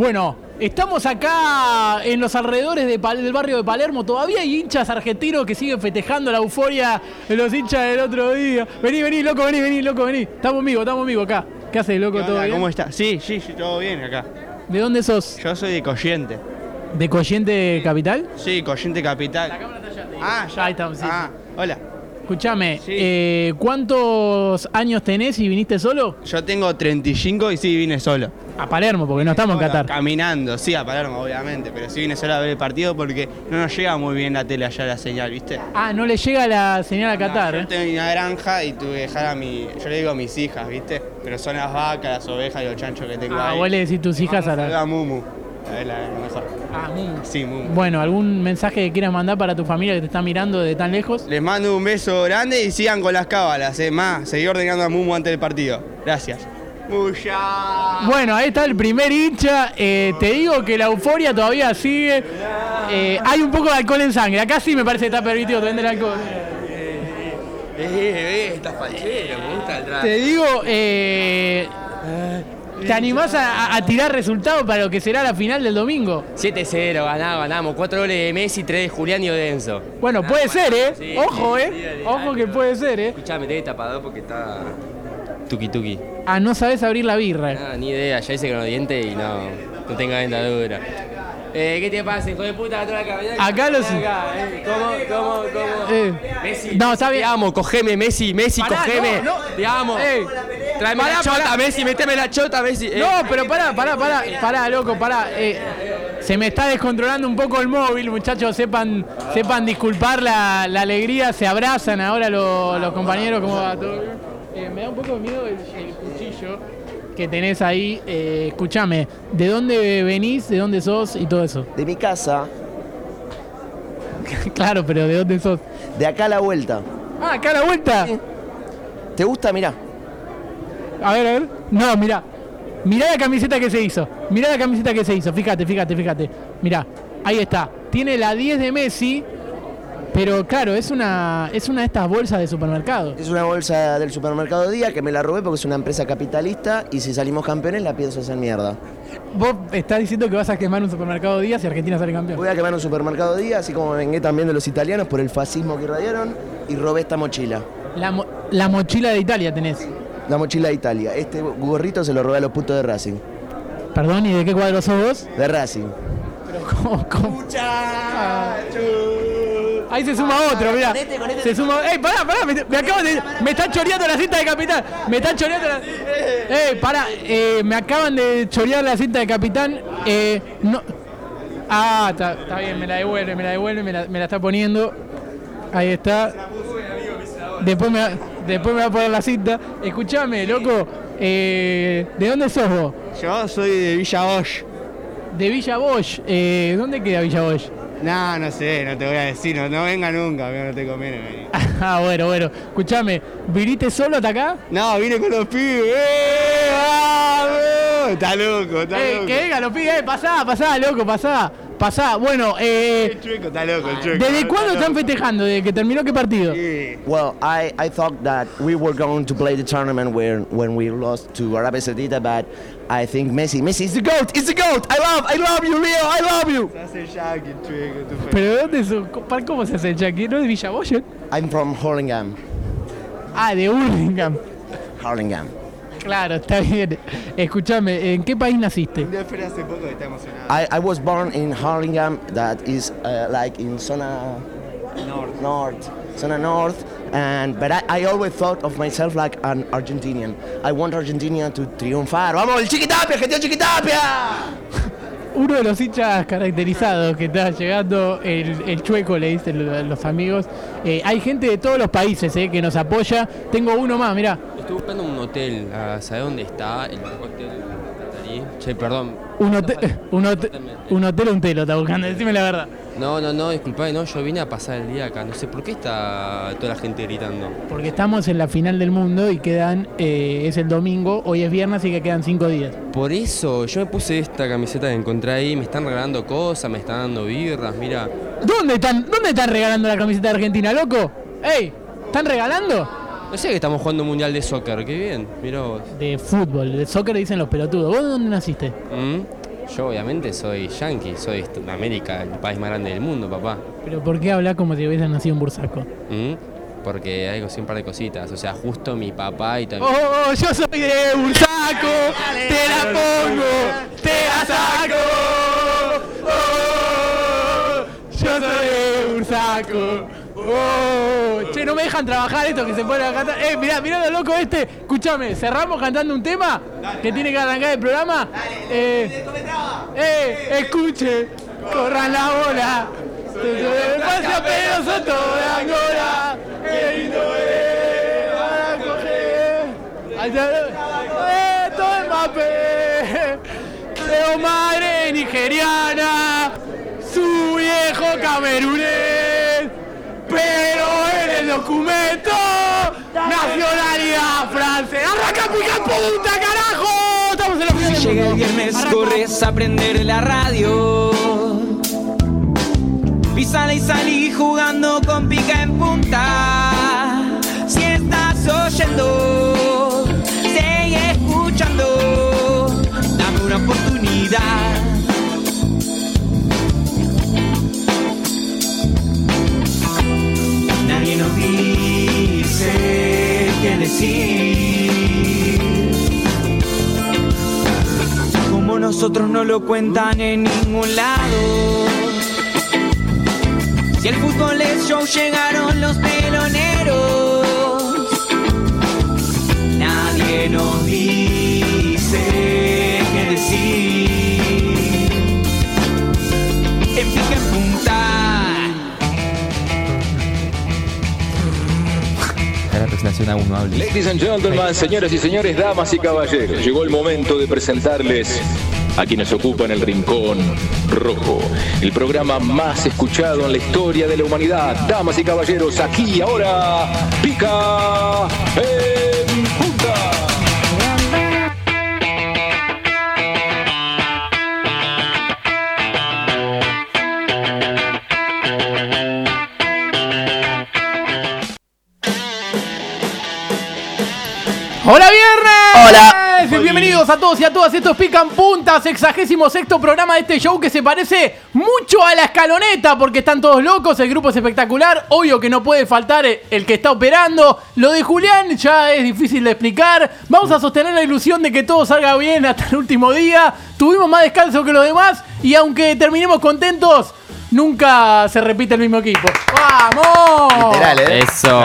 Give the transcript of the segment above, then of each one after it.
Bueno, estamos acá en los alrededores de del barrio de Palermo. Todavía hay hinchas argentinos que siguen festejando la euforia de los hinchas del otro día. Vení, vení, loco, vení, vení, loco, vení. Estamos amigos, estamos amigos acá. ¿Qué haces, loco? ¿Qué ¿Todo bien? ¿Cómo está? Sí, sí, sí, todo bien acá. ¿De dónde sos? Yo soy de Corriente. ¿De Corriente Capital? Sí, Corriente Capital. Ah, ya. Ahí estamos, sí, Ah, hola. Escuchame, Sí. eh, ¿cuántos años tenés y viniste solo? Yo tengo 35 y sí vine solo. A Palermo, porque no estamos en Qatar. Caminando, sí, a Palermo, obviamente, pero sí vine solo a ver el partido porque no nos llega muy bien la tele allá la señal, ¿viste? Ah, no le llega la señal a Qatar, No, ¿eh? yo tengo una granja y tuve que dejar a mi. Yo le digo a mis hijas, ¿viste? Pero son las vacas, las ovejas y los chanchos que tengo Ah, ahí. vos le decís tus hijas a la... a Mumu. Es la mejor. Ah, mm. Sí, Mumu. Bueno, ¿algún mensaje que quieras mandar para tu familia que te está mirando de tan lejos? Les mando un beso grande y sigan con las cábalas, eh. Más, seguí ordenando a Mumu antes del partido. Gracias. Bueno, ahí está el primer hincha. Eh, te digo que la euforia todavía sigue. Eh, hay un poco de alcohol en sangre. Acá sí me parece que está permitido vender alcohol. Eh, eh, estás fachero, me gusta el traje. Te digo, eh, ¿te animás a, a tirar resultados para lo que será la final del domingo? 7-0, ganamos, ganamos. 4 goles de Messi, 3 de Julián y Odenso. Bueno, puede ser, ¿eh? Sí, Ojo, sí, ¿eh? sí, Ojo que puede ser, ¿eh? Escuchame, te tapado porque está. Tuki tuki. Ah, no sabes abrir la birra. Ah, ni idea, ya hice con los dientes y no. No tengo dentadura. Eh, ¿Qué te pasa, hijo de puta? La cabeza. Acá los- Acá, eh. ¿Cómo, cómo, cómo? Eh. Messi. No, está bien. Te amo, cogeme, Messi, Messi, Pará, cogeme. no, no. Te amo. Eh. Tráeme la chota. Messi, meteme la chota, Messi. Eh. No, pero pará, pará, pará, pará, loco, pará. Eh, se me está descontrolando un poco el móvil, muchachos, sepan, sepan disculpar la, la alegría, se abrazan ahora los, los compañeros, ¿cómo va todo? bien? Eh, me da un poco de miedo el, el cuchillo que tenés ahí. Eh, escúchame, ¿de dónde venís, de dónde sos y todo eso? De mi casa, claro, pero ¿de dónde sos? de acá a la vuelta. Ah, acá a la vuelta. ¿Te gusta? Mirá. A ver, a ver. No, mirá. Mirá la camiseta que se hizo. Mirá la camiseta que se hizo. Fíjate, fíjate, fíjate. Mirá. Ahí está. Tiene la 10 de Messi. Pero claro, es una, es una de estas bolsas de supermercado. Es una bolsa del supermercado Día que me la robé porque es una empresa capitalista y si salimos campeones la pienso hacer mierda. Vos estás diciendo que vas a quemar un supermercado día si Argentina sale campeón. Voy a quemar un supermercado Día, así como me vengué también de los italianos por el fascismo que irradiaron y robé esta mochila. La, mo- la mochila de Italia tenés. La mochila de Italia. Este gorrito se lo robé a los putos de Racing. Perdón, ¿y de qué cuadro sos vos? De Racing. Pero ¿cómo, cómo? Ahí se suma otro, mirá. Se suma. ¡Ey, pará, pará! Me, me acaban de. Me están choreando la cinta de capitán. Me están choreando la. ¡Ey, pará! Eh, me acaban de chorear la cinta de capitán. Eh, no. Ah, está, está bien, me la devuelve, me la devuelve, me la, me la está poniendo. Ahí está. Después me, va- después me va a poner la cinta. Escuchame, loco. Eh, ¿De dónde sos vos? Yo soy de Villa Bosch. De Villa Bosch. Eh, ¿Dónde queda Villa Bosch? No, no sé, no te voy a decir, no, no venga nunca, que no te conviene venir. Ah, bueno, bueno. Escuchame, ¿viniste solo hasta acá? No, vine con los pibes. ¡Eh! ¡Vamos! Está loco, está Eh, loco. que venga, los pibes, eh, pasá, pasá, loco, pasá, pasá. Bueno, eh, El chueco está loco, el chueco. ¿desde cuándo están festejando? ¿Desde que terminó qué partido? Well, I, I thought that we were going to play the tournament when, when we lost to Arabia Saudita, but I think Messi, Messi is the GOAT, it's the GOAT! I love, I love you, Leo, I love you! Se hace Jackie, el chueco, tu fe. ¿Pero de dónde? ¿Para ¿Cómo se hace el Jackie? ¿No es de? I'm from Hurlingham. Ah, de Hurlingham. Hurlingham. Claro, está bien. Escuchame, ¿en qué país naciste? Hace poco está emocionado. I, I was born in Hurlingham, that is uh, like in Zona North. North, Zona North, and but I, I always thought of myself like an Argentinian. I want Argentina to triunfar. ¡Vamos, el Chiquitapia, Argentina Chiquitapia! Uno de los hinchas caracterizados que está llegando, el, el chueco, le dicen lo- los amigos. Eh, hay gente de todos los países eh, que nos apoya. Tengo uno más, mirá. Estoy buscando un hotel, ¿sabes dónde está? El hotel. Che, perdón. Un, hotel, un, hotel, un hotel o un telo está buscando, decime la verdad. No, no, no, disculpame, no, yo vine a pasar el día acá. No sé por qué está toda la gente gritando. Porque estamos en la final del mundo y quedan, eh, es el domingo, hoy es viernes, así que quedan cinco días. Por eso, yo me puse esta camiseta que encontré ahí, me están regalando cosas, me están dando birras, mira. ¿Dónde están, ¿Dónde están regalando la camiseta de Argentina, loco? ¡Ey! ¿Están regalando? No sé que estamos jugando un mundial de soccer, qué bien, mira vos. De fútbol, de soccer dicen los pelotudos. ¿Vos de dónde naciste? ¿Mm? Yo obviamente soy yankee, soy de América, el país más grande del mundo, papá. Pero ¿por qué hablar como si hubieras nacido en Bursaco? ¿Mm? Porque hay un par de cositas. O sea, justo mi papá y también. Oh, yo soy de Bursaco, te la pongo, te la saco. Oh, yo soy de Bursaco. Oh, no me dejan trabajar esto que se pone a cantar. Eh, mirá, mirá lo loco este. Escúchame, cerramos cantando un tema que tiene que arrancar el programa. Eh, eh, escuche, corran la bola. Toda Angola. Qué lindo es coger. Está. Eh, Mbappé. Tengo madre nigeriana. Su viejo camerunés. Pero documento, nacionalidad francesa. ¡Arranca pica punta, carajo! Estamos en la final del Llega el viernes, Arranca. corres a prender la radio. Y sale y salí jugando con pica en punta. Como nosotros no lo cuentan en ningún lado. Si el fútbol es show, llegaron los peloneros. Nadie nos dice La presentación aún no hable. Ladies and gentlemen, señoras y señores, damas y caballeros, llegó el momento de presentarles a quienes ocupan el rincón rojo, el programa más escuchado en la historia de la humanidad. Damas y caballeros, aquí ahora, pica en ¡Hola viernes! Hola. Bienvenidos a todos y a todas. Estos pican puntas, sexagésimo sexto programa de este show que se parece mucho a la escaloneta porque están todos locos, el grupo es espectacular. Obvio que no puede faltar el que está operando. Lo de Julián ya es difícil de explicar. Vamos a sostener la ilusión de que todo salga bien hasta el último día. Tuvimos más descanso que los demás y aunque terminemos contentos, nunca se repite el mismo equipo. ¡Vamos! Literal, ¿eh? Eso.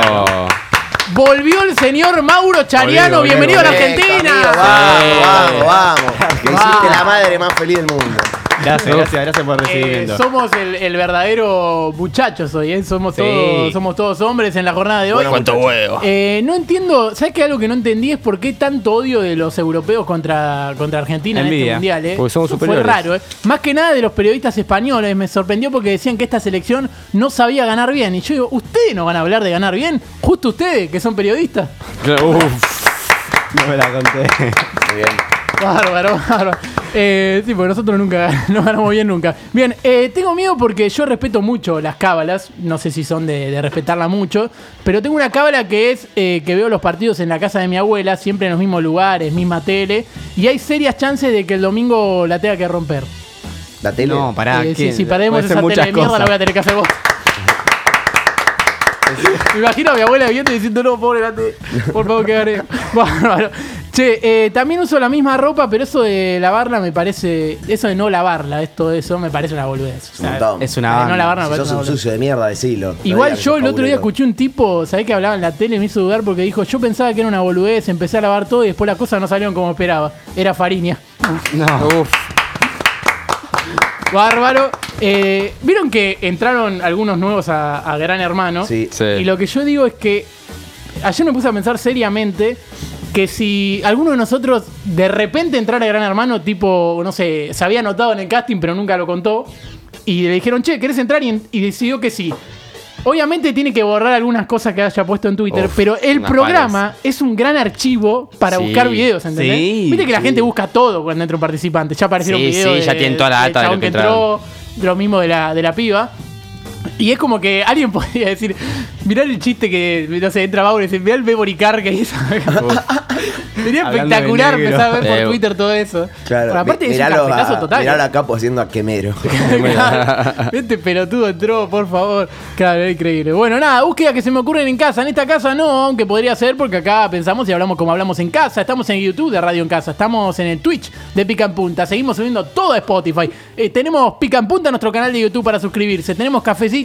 Volvió el señor Mauro Chariano. Bienvenido a la Argentina. amigo, Vamos, vamos, vamos. Que hiciste Vamos. la madre más feliz del mundo. Gracias, gracias, gracias por el Eh, somos el, el verdadero muchachos hoy, ¿eh? somos, Sí. todos, somos todos hombres en la jornada de hoy. Bueno, ¿Cuánto huevo? Eh, no entiendo, ¿sabes qué? Algo que no entendí es por qué tanto odio de los europeos contra, contra Argentina en este mundial. ¿eh? porque somos Eso Fue superiores. raro, ¿eh? Más que nada de los periodistas españoles, me sorprendió porque decían que esta selección no sabía ganar bien. Y yo digo, ¿ustedes no van a hablar de ganar bien? Justo ustedes, que son periodistas. Uf. No me la conté. Muy bien. Bárbaro, bárbaro. Eh, sí, porque nosotros nunca no ganamos bien nunca. Bien, eh, tengo miedo porque yo respeto mucho las cábalas. No sé si son de, de respetarla mucho. Pero tengo una cábala que es eh, que veo los partidos en la casa de mi abuela, siempre en los mismos lugares, misma tele. Y hay serias chances de que el domingo la tenga que romper. La tele. No, pará. Eh, ¿quién? si, si perdemos esa tele de mierda, la voy a tener que hacer vos. Me imagino a mi abuela viendo y diciendo, no, pobre por favor que gane. Bárbaro. Che, eh, también uso la misma ropa, pero eso de lavarla me parece. Eso de no lavarla, esto de eso, me parece una boludez. O Un montón. Es una de no lavarla me Si parece sos una un boludez. sucio de mierda, decilo. Igual yo el otro día escuché un tipo, ¿sabés que hablaba en la tele? Me hizo dudar porque dijo, yo pensaba que era una boludez, empecé a lavar todo y después las cosas no salieron como esperaba. Era Fariña. No. Uf. Bárbaro. Eh, Vieron que entraron algunos nuevos a, a Gran Hermano. Sí. Sí. Y lo que yo digo es que ayer me puse a pensar seriamente que si alguno de nosotros de repente entrara a Gran Hermano, tipo, no sé, se había anotado en el casting pero nunca lo contó, y le dijeron, che, ¿querés entrar? Y, y decidió que sí. Obviamente tiene que borrar algunas cosas que haya puesto en Twitter, Uf, pero el programa es un gran archivo para Sí, buscar videos, ¿entendés? sí, Viste que la sí. gente busca todo cuando entra un participante. Ya aparecieron videos sí, ya de- tienen toda la data de lo que entró, lo mismo de la, de la piba. Y es como que alguien podría decir, Mirá el chiste que, no sé, entra Mauro y dice, mirá el memory card que hizo. Sería espectacular empezar a ver por Eh, Twitter todo eso. Claro, Pero aparte es un a, total. miralo a Capo haciendo a quemero. Este pelotudo entró, por favor. Claro, era increíble. Bueno, nada, búsqueda que se me ocurren en casa. En esta casa no, aunque podría ser porque acá pensamos y hablamos como hablamos en casa. Estamos en YouTube de Radio en Casa. Estamos en el Twitch de Pica en Punta. Seguimos subiendo todo a Spotify. Eh, tenemos Pica en Punta, nuestro canal de YouTube para suscribirse. Tenemos cafecito.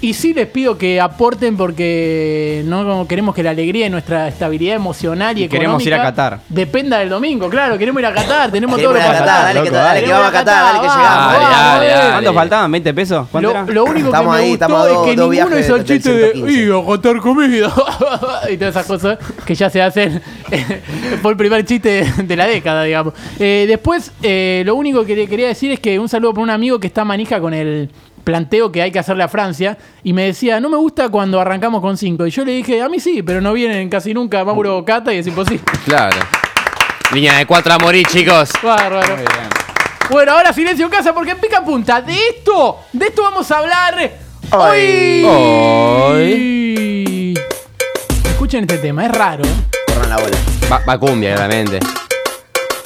Y sí les pido que aporten porque no queremos que la alegría y nuestra estabilidad emocional y, Y queremos ir a económica Qatar. Dependa del domingo, claro, queremos ir a Qatar, tenemos Queremos todo a para Qatar, dale, que, dale, que vamos a Qatar, dale que llegamos. Dale, vamos, dale, eh. dale. ¿Cuánto faltaban? ¿20 pesos? ¿Cuánto Lo, era? lo único Estamos que me ahí, gustó es dos- que dos ninguno hizo el chiste de 115. "Y, a contar comida y todas esas cosas que ya se hacen. Fue el primer chiste de, la década, digamos. Eh, después, eh, lo único que quería decir es que un saludo por un amigo que está manija con el planteo que hay que hacerle a Francia y me decía, no me gusta cuando arrancamos con 5 y yo le dije, a mí sí, pero no vienen casi nunca Mauro Cata y es imposible. Claro. Línea de cuatro a morir, chicos. Bárbaro. Bueno, ahora silencio en casa porque pica punta. De esto, de esto vamos a hablar hoy. Hoy. Escuchen este tema, es raro. ¿eh? Corran la bola. Va, va cumbia, claramente.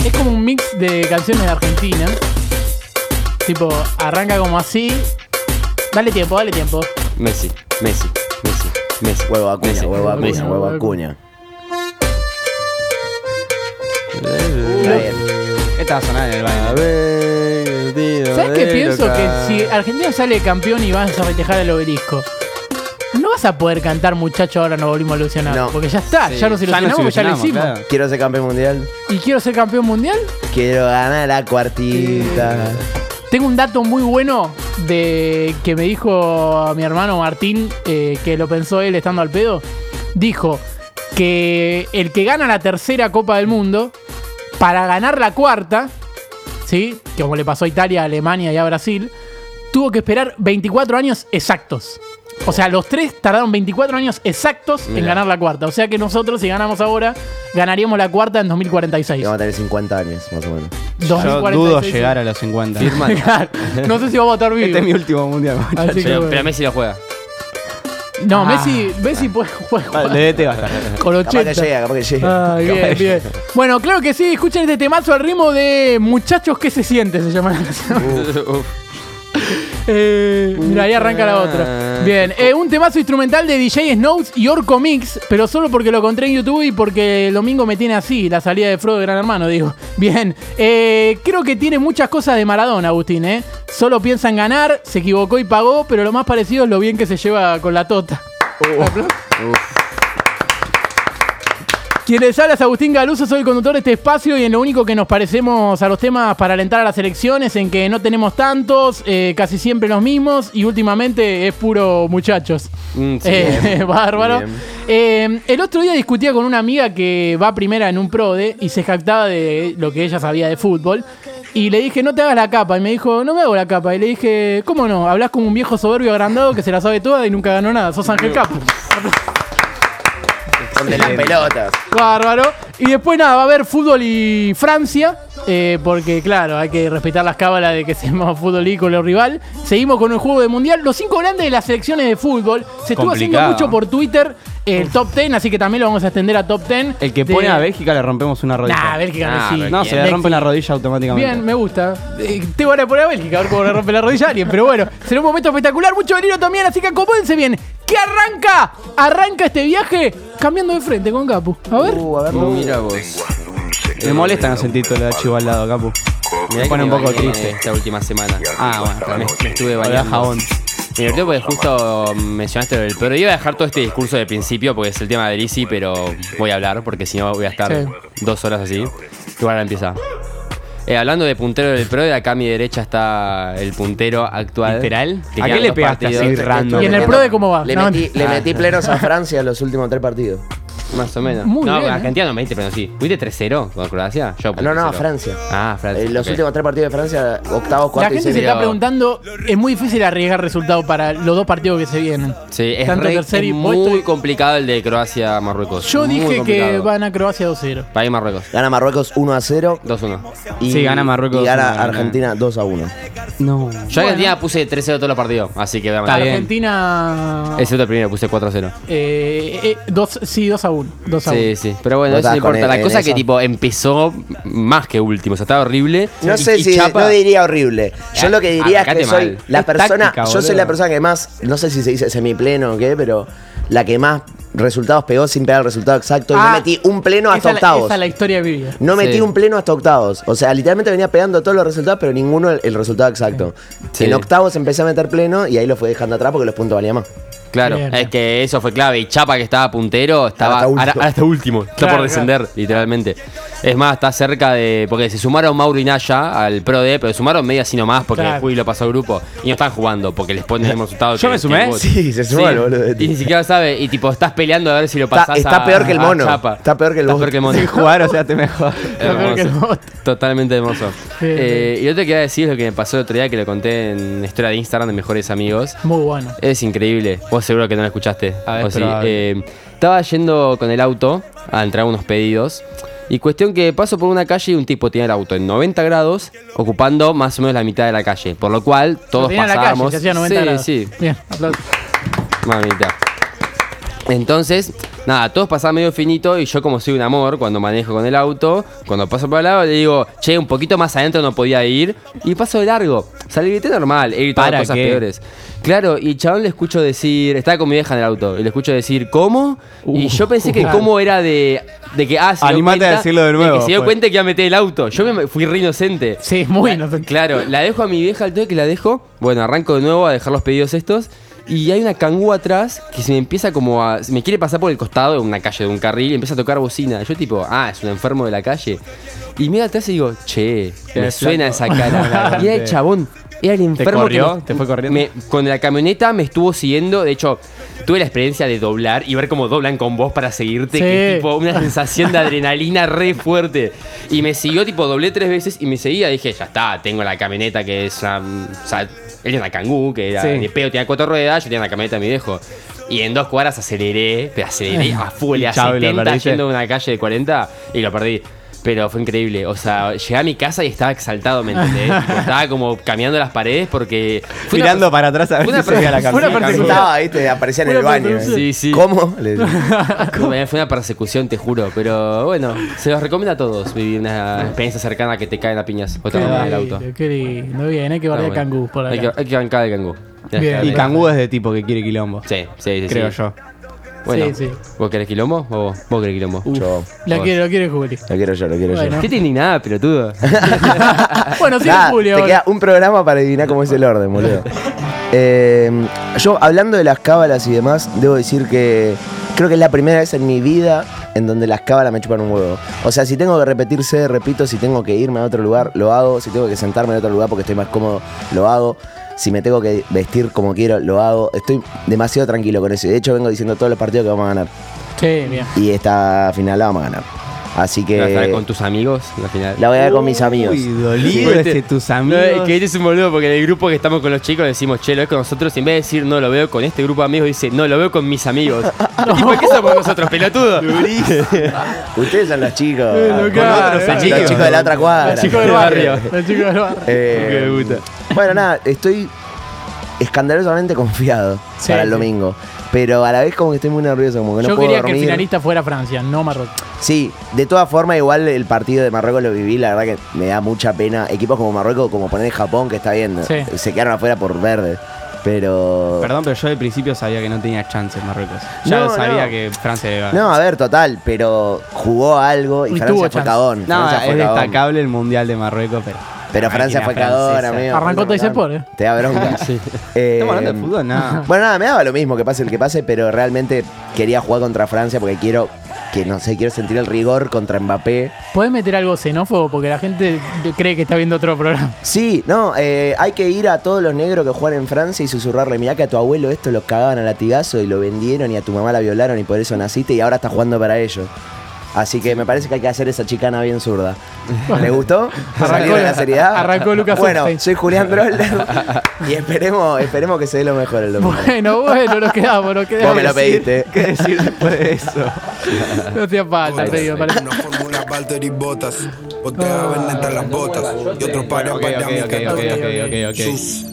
Es como un mix de canciones de Argentina. Tipo, arranca como así. Dale tiempo, dale tiempo. Messi, Messi, Messi, Messi. Huevo a cuña, Messi, huevo a Messi. cuña, huevo a cuña. Está bien. Esta va a sonar en el baño. ¿Sabes qué pienso? Que si Argentina sale campeón y vas a festejar el obelisco, no vas a poder cantar muchacho ahora nos volvimos a ilusionar. No. Porque ya está, Sí, ya nos ya ilusionamos, nos ya lo hicimos. claro. Quiero ser campeón mundial. ¿Y quiero ser campeón mundial? Quiero ganar la cuartita. Tengo un dato muy bueno de que me dijo mi hermano Martín, eh, que lo pensó él estando al pedo. Dijo que el que gana la tercera Copa del Mundo, para ganar la cuarta, ¿sí? Como le pasó a Italia, a Alemania y a Brasil, tuvo que esperar 24 años exactos. O sea, los tres tardaron 24 años exactos en ganar la cuarta. O sea que nosotros, si ganamos ahora, ganaríamos la cuarta en 2046. Y vamos a tener 50 años, más o menos. Yo 2046. dudo llegar a los 50. Claro. No sé si vamos a estar vivos. Este es mi último mundial. Así que Pero, bueno. pero Messi lo juega. No, Ah. Messi, Messi puede jugar De DT va a estar. con Capaz que 80. llega, capaz que llega. Ay, bien, bien. Bueno, claro que sí, escuchen este temazo al ritmo de Muchachos, ¿qué se siente? Se llama la canción. Eh, mira, ahí arranca la otra. Bien, eh, un temazo instrumental de DJ Snows y Orco Mix, pero solo porque lo encontré en YouTube y porque el domingo me tiene así, la salida de Frodo de Gran Hermano, digo. Bien, eh, creo que tiene muchas cosas de Maradona, Agustín, ¿eh? Solo piensa en ganar, se equivocó y pagó, pero lo más parecido es lo bien que se lleva con la tota. Quien les habla es Agustín Galuso, soy el conductor de este espacio y en lo único que nos parecemos a los temas para alentar a las elecciones, en que no tenemos tantos, eh, casi siempre los mismos y últimamente es puro muchachos. Mm, sí. Eh, bárbaro. Eh, el otro día discutía con una amiga que va primera en un PRODE y se jactaba de lo que ella sabía de fútbol. Y le dije, no te hagas la capa. Y me dijo, no me hago la capa. Y le dije, ¿cómo no? Hablas como un viejo soberbio agrandado que se la sabe toda y nunca ganó nada. Sos Ángel Capo. De las pelotas. Bárbaro. Y después nada, va a haber fútbol y Francia. eh, porque claro, hay que respetar las cábalas de que seamos fútbol y con los rival. Seguimos con el juego de mundial. Los cinco grandes de las selecciones de fútbol. Se estuvo haciendo Complicado. mucho por Twitter el top 10, así que también lo vamos a extender a top 10. El que de- pone a Bélgica le rompemos una rodilla. Nah, Bélgica no Nah, existe. No, se le rompe la rodilla automáticamente. Bien, me gusta. Eh, te van a poner a Bélgica, a ver cómo le rompe la rodilla a alguien. Pero bueno, será un momento espectacular. Mucho veneno también, así que acomódense bien. ¿Qué arranca? Arranca este viaje cambiando de frente con Capu. A ver. Uh, a ver, Uh, mira vos. Me molesta no sentir todo el archivo al lado, Capu. Me pone un poco triste. Esta última semana. Ah, bueno, Me, estuve bañando. jabón. Me divirtió porque justo mencionaste lo del pero iba a dejar todo este discurso de principio porque es el tema de Lizzy, pero voy a hablar porque si no voy a estar Sí. dos horas así. Igual ahora empieza. Eh, hablando de puntero del pro, de acá a mi derecha está el puntero actual. ¿Literal? ¿A qué le pegaste partidos. así random? ¿Y en el pro de cómo va? Le, No, metí, le metí plenos a Francia los últimos tres partidos. Más o menos. Muy no, bien, ¿eh? Argentina no me diste, pero sí. ¿Fuiste 3-0 con Croacia? Yo No, no, 3-0. Francia. Ah, Francia. Eh, los últimos tres partidos de Francia, octavos, La cuartos y gente se está preguntando, es muy difícil arriesgar resultados para los dos partidos que se vienen. Sí, es, Tanto re- tercer y es puesto muy complicado el de Croacia-Marruecos. Yo Muy dije que van a Croacia 2-0. Para ir Marruecos. Gana Marruecos 1 a 0. 2-1. Y, Sí, gana Marruecos Y gana 1 a 0. Argentina 2 a 1. No. Yo a Argentina puse 3-0 todos los partidos, así que. Está bien. Argentina. Excepto el primero, puse 4-0. Eh, eh, dos, sí, 2 a 1. 2 a 1. Sí, sí. Pero bueno, Vos eso no estás con importa. La en cosa es que tipo empezó más que último. O sea, estaba horrible. No Y- sé y si Chapa- no diría horrible. Yo Ah, lo que diría es que arrancate soy mal. la Es persona, táctica, yo soy boludo. la persona que más, no sé si se dice semipleno o qué, pero la que más resultados pegó sin pegar el resultado exacto y no Ah, metí un pleno hasta esa, es la- octavos. esa es la historia de mi vida. No metí Sí. un pleno hasta octavos. O sea, literalmente venía pegando todos los resultados, pero ninguno el, el resultado exacto. Sí. En octavos empecé a meter pleno y ahí lo fue dejando atrás porque los puntos valían más. Claro, Bien, es que eso fue clave. Y Chapa, que estaba puntero, estaba Ahora ahora, último. ahora está último. Está Claro, por descender, literalmente. Es más, está cerca de. Porque se sumaron Mauro y Naya al Pro D, pero sumaron medio así nomás porque Claro. Juli lo pasó al grupo. Y no están jugando porque les ponen el mismo resultado. Yo que- me que sumé. vos. Sí, se sumó el boludo. Y ni siquiera sabe. Y tipo, estás peleando a ver si lo Está- pasás está a- peor que el a mono. Chapa. Está peor que el Está bot. peor que el mono. Sin jugar, o sea, te mejor. Está peor que el Hermoso. bot. Totalmente hermoso. Eh, y lo otro que quería decir es lo que me pasó el otro día que lo conté en historia de Instagram de mejores amigos. Muy bueno. Es increíble. Vos seguro que no lo escuchaste. A ver, ¿O sí? Eh, estaba yendo con el auto a entrar unos pedidos. Y cuestión que paso por una calle y un tipo tiene el auto en 90 grados, ocupando más o menos la mitad de la calle. Por lo cual todos calle, pasábamos. hacía 90 sí, grados. sí, Bien, aplausos. mamita. Entonces, nada, todos pasaban medio finito y yo como soy un amor cuando manejo con el auto, cuando paso por al lado le digo, che, un poquito más adentro no podía ir y paso de largo. Le grité normal, he gritado ¿Para cosas qué? peores. Claro, y el chabón le escucho decir, estaba con mi vieja en el auto, y le escucho decir, ¿cómo? y Uh, yo pensé que claro. cómo era de, de que, ah, se dio Animate a cuenta- decirlo de nuevo, que se dio pues. cuenta que iba a meter el auto. Yo me fui re inocente. Sí, muy inocente. Claro, la dejo a mi vieja al toque que la dejo. Bueno, arranco de nuevo a dejar los pedidos estos. Y hay una cangú atrás que se me empieza como a. se me quiere pasar por el costado de una calle, de un carril, y empieza a tocar bocina. Yo, tipo, ah, es un enfermo de la calle. Y miro atrás y digo, che, me suena esa cara. y era el chabón. Era el enfermo. que corrió? me- ¿Te fue corriendo? me- con la camioneta me estuvo siguiendo. De hecho, tuve la experiencia de doblar y ver cómo doblan con vos para seguirte. Sí. Que es tipo una sensación de adrenalina re fuerte. Y me siguió, tipo, doblé tres veces y me seguía. Dije, ya está, tengo la camioneta que es una. O sea, él tiene una cangú, que era Sí. de pedo, tenía cuatro ruedas, yo tenía la camioneta de mi viejo. Y en dos cuadras aceleré, pero aceleré a full, a chau, y lo 70 perdiste. yendo de una calle de 40 y lo perdí. Pero fue increíble. O sea, llegué a mi casa y estaba exaltado, ¿me entendés? Tipo, estaba como caminando las paredes porque. Mirando para atrás a ver fue una si se veía la fue una persecución. Estaba, viste, aparecía en el baño. Sí, sí. ¿Cómo? Le digo. Como, Fue una persecución, te juro. Pero bueno, se los recomiendo a todos vivir una experiencia cercana que te caen a piñas o te rompen el auto. qué lindo. Bien, hay que Ah, bardear bueno. cangú por Hay que, acá. hay que bancar el cangú. Bien. Y Cangú es de tipo que quiere quilombo. Sí, sí, sí. Creo sí. yo. Bueno, Sí, sí. ¿vos querés quilombo o vos, vos querés quilombo? Yo. La Vos. quiero, lo quiere Juli. Lo quiero yo, lo quiero Bueno. ¿Qué te indignada, pelotudo? bueno, yo. sí, Nada, Julio. te ahora. queda un programa para adivinar cómo es el orden, boludo. Eh, yo, hablando de las cábalas y demás, debo decir que creo que es la primera vez en mi vida en donde las cábalas me chupan un huevo. O sea, si tengo que repetirse, repito, si tengo que irme a otro lugar, lo hago. Si tengo que sentarme en otro lugar porque estoy más cómodo, lo hago. Si me tengo que vestir como quiero, lo hago. Estoy demasiado tranquilo con eso. De hecho, vengo diciendo todos los partidos que vamos a ganar. Sí, bien. Y esta final la vamos a ganar. Así ¿Vas a estar que con tus amigos al final? la voy a ver con mis amigos. Uy, dolido Sí. ese tus No, amigos. es que eres un boludo porque en el grupo que estamos con los chicos decimos, che, lo es con nosotros. Y en vez de decir, no, lo veo con este grupo de amigos, dice, no, lo veo con mis amigos. ¿Y por qué somos nosotros, pelotudo? Ustedes son los chicos. Claro, otros eh. chicos, los chicos de la otra cuadra. Los chicos del barrio. Los chicos del barrio. Eh, Me gusta. Bueno, nada, estoy escandalosamente confiado Sí, para el sí. domingo. Pero a la vez como que estoy muy nervioso, como que no Yo puedo quería que el dormir. finalista fuera Francia, no Marruecos. Sí, de todas formas, igual el partido de Marruecos lo viví, la verdad que me da mucha pena. Equipos como Marruecos, como poner Japón, que está bien, Sí. se quedaron afuera por verde. Pero. Perdón, pero yo al principio sabía que no tenía chances Marruecos. Ya No, lo sabía no. que Francia iba a ganar. No, a ver, total, pero jugó algo y, Y tuvo Francia fue chance. cagón. No, Francia es fue cagón. destacable el mundial de Marruecos, pero. Pero Francia fue cagón, amigo. Arrancó todo por, ¿eh? Te da bronca. Eh, Estamos hablando de fútbol, nada. Bueno, nada, me daba lo mismo que pase el que pase, pero realmente quería jugar contra Francia porque quiero que no sé, quiero sentir el rigor contra Mbappé. ¿Podés meter algo xenófobo? Porque la gente cree que está viendo otro programa. Sí, no, eh, hay que ir a todos los negros que juegan en Francia y susurrarle, mirá que a tu abuelo esto lo cagaban a latigazo y lo vendieron y a tu mamá la violaron y por eso naciste y ahora estás jugando para ellos. Así que me parece que hay que hacer esa chicana bien zurda. ¿Le gustó? ¿Salió de la seriedad? arrancó Lucas Bueno, soy Julián Drolder y esperemos, esperemos que se dé lo mejor el domingo. Bueno, bueno, nos quedamos, nos Vos me quedamos. lo pediste. ¿Qué decir después de eso? No hacía falta, te digo, para- Botas, las botas y otro para Ok, para ok, mí ok, que ok, toca ok, ok. sus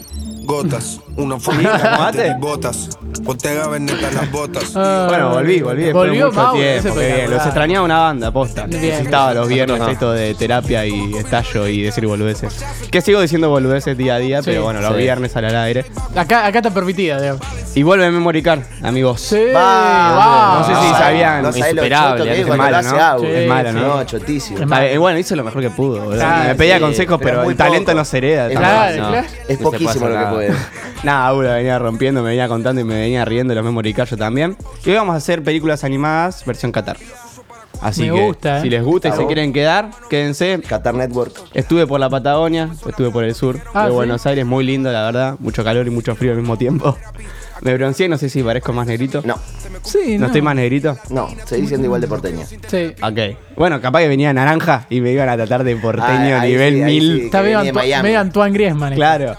gotas. Una fórmula Valtteri Botas, botella veneta las botas. Ah, Bueno, volví, volví después Volvió de mucho Mau, tiempo. qué bien. Los extrañaba una banda, posta. Bien, Necesitaba los viernes esto de terapia y estallo y decir boludeces. Que sigo diciendo boludeces día a día, pero bueno, los Sí. viernes al aire. Acá, acá está permitida, digamos. Y vuelve a Memory Card, amigos. Sí, Va, va. No sé si sabían, no sabés lo insuperable, choto que es es cuando malo, lo hace ¿no? Agus. Es malo, ¿no? No, chotísimo. Es Está bien, bueno, hizo lo mejor que pudo. boludo. Claro, me pedía sí, consejos, pero pero, muy el talento poco. no se hereda. Es tampoco. Claro, No. claro. Es se poquísimo lo que puede. Nada, uno venía rompiendo, me venía contando y me venía riendo los Memory Card yo también. Y hoy vamos a hacer películas animadas versión Qatar. Así Me que gusta, ¿eh? si les gusta y se quieren quedar, quédense. Qatar Network. Estuve por la Patagonia, estuve por el sur Ah, de ¿sí? Buenos Aires, muy lindo, la verdad. Mucho calor y mucho frío al mismo tiempo. Me bronceé, no sé si parezco más negrito. No, Sí, ¿No estoy más negrito? no, seguís siendo igual de porteño. Sí. Ok. Bueno, capaz que venía naranja y me iban a tratar de porteño Ah, nivel sí, ahí 1000. sí. Está medio, Miami. Antoine Griezmann. Claro.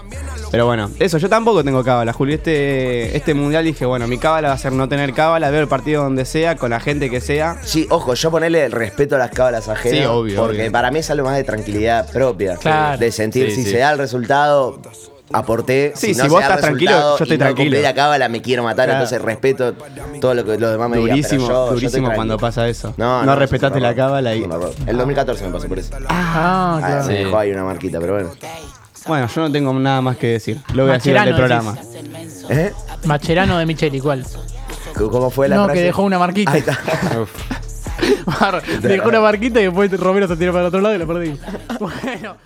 Pero bueno, eso, yo tampoco tengo cábala, Julio. Este, este mundial dije, bueno, mi cábala va a ser no tener cábala, veo el partido donde sea, con la gente que sea. Sí, ojo, yo ponerle el respeto a las cábalas ajenas. Sí, obvio, Porque obvio. para mí es algo más de tranquilidad propia. Claro. De sentir Sí, si sí. se da el resultado, aporté. Sí, si, si vos se estás tranquilo, yo estoy y no tranquilo. la cábala, me quiero matar, Claro. entonces respeto todo lo que los demás me digan. durísimo, yo durísimo cuando pasa eso. No, no, no, respetaste la cábala y. El 2014 me pasó por eso. Ah, Ah, claro. Sí. dejó ahí una marquita, pero bueno. Bueno, yo no tengo nada más que decir. Lo voy a decir en el programa. ¿Eh? Macherano de Micheli, ¿cuál? ¿Cómo fue la No, frase? que dejó una marquita. Ahí está. Dejó una marquita y después Romero se tiró para el otro lado y la perdí. Bueno.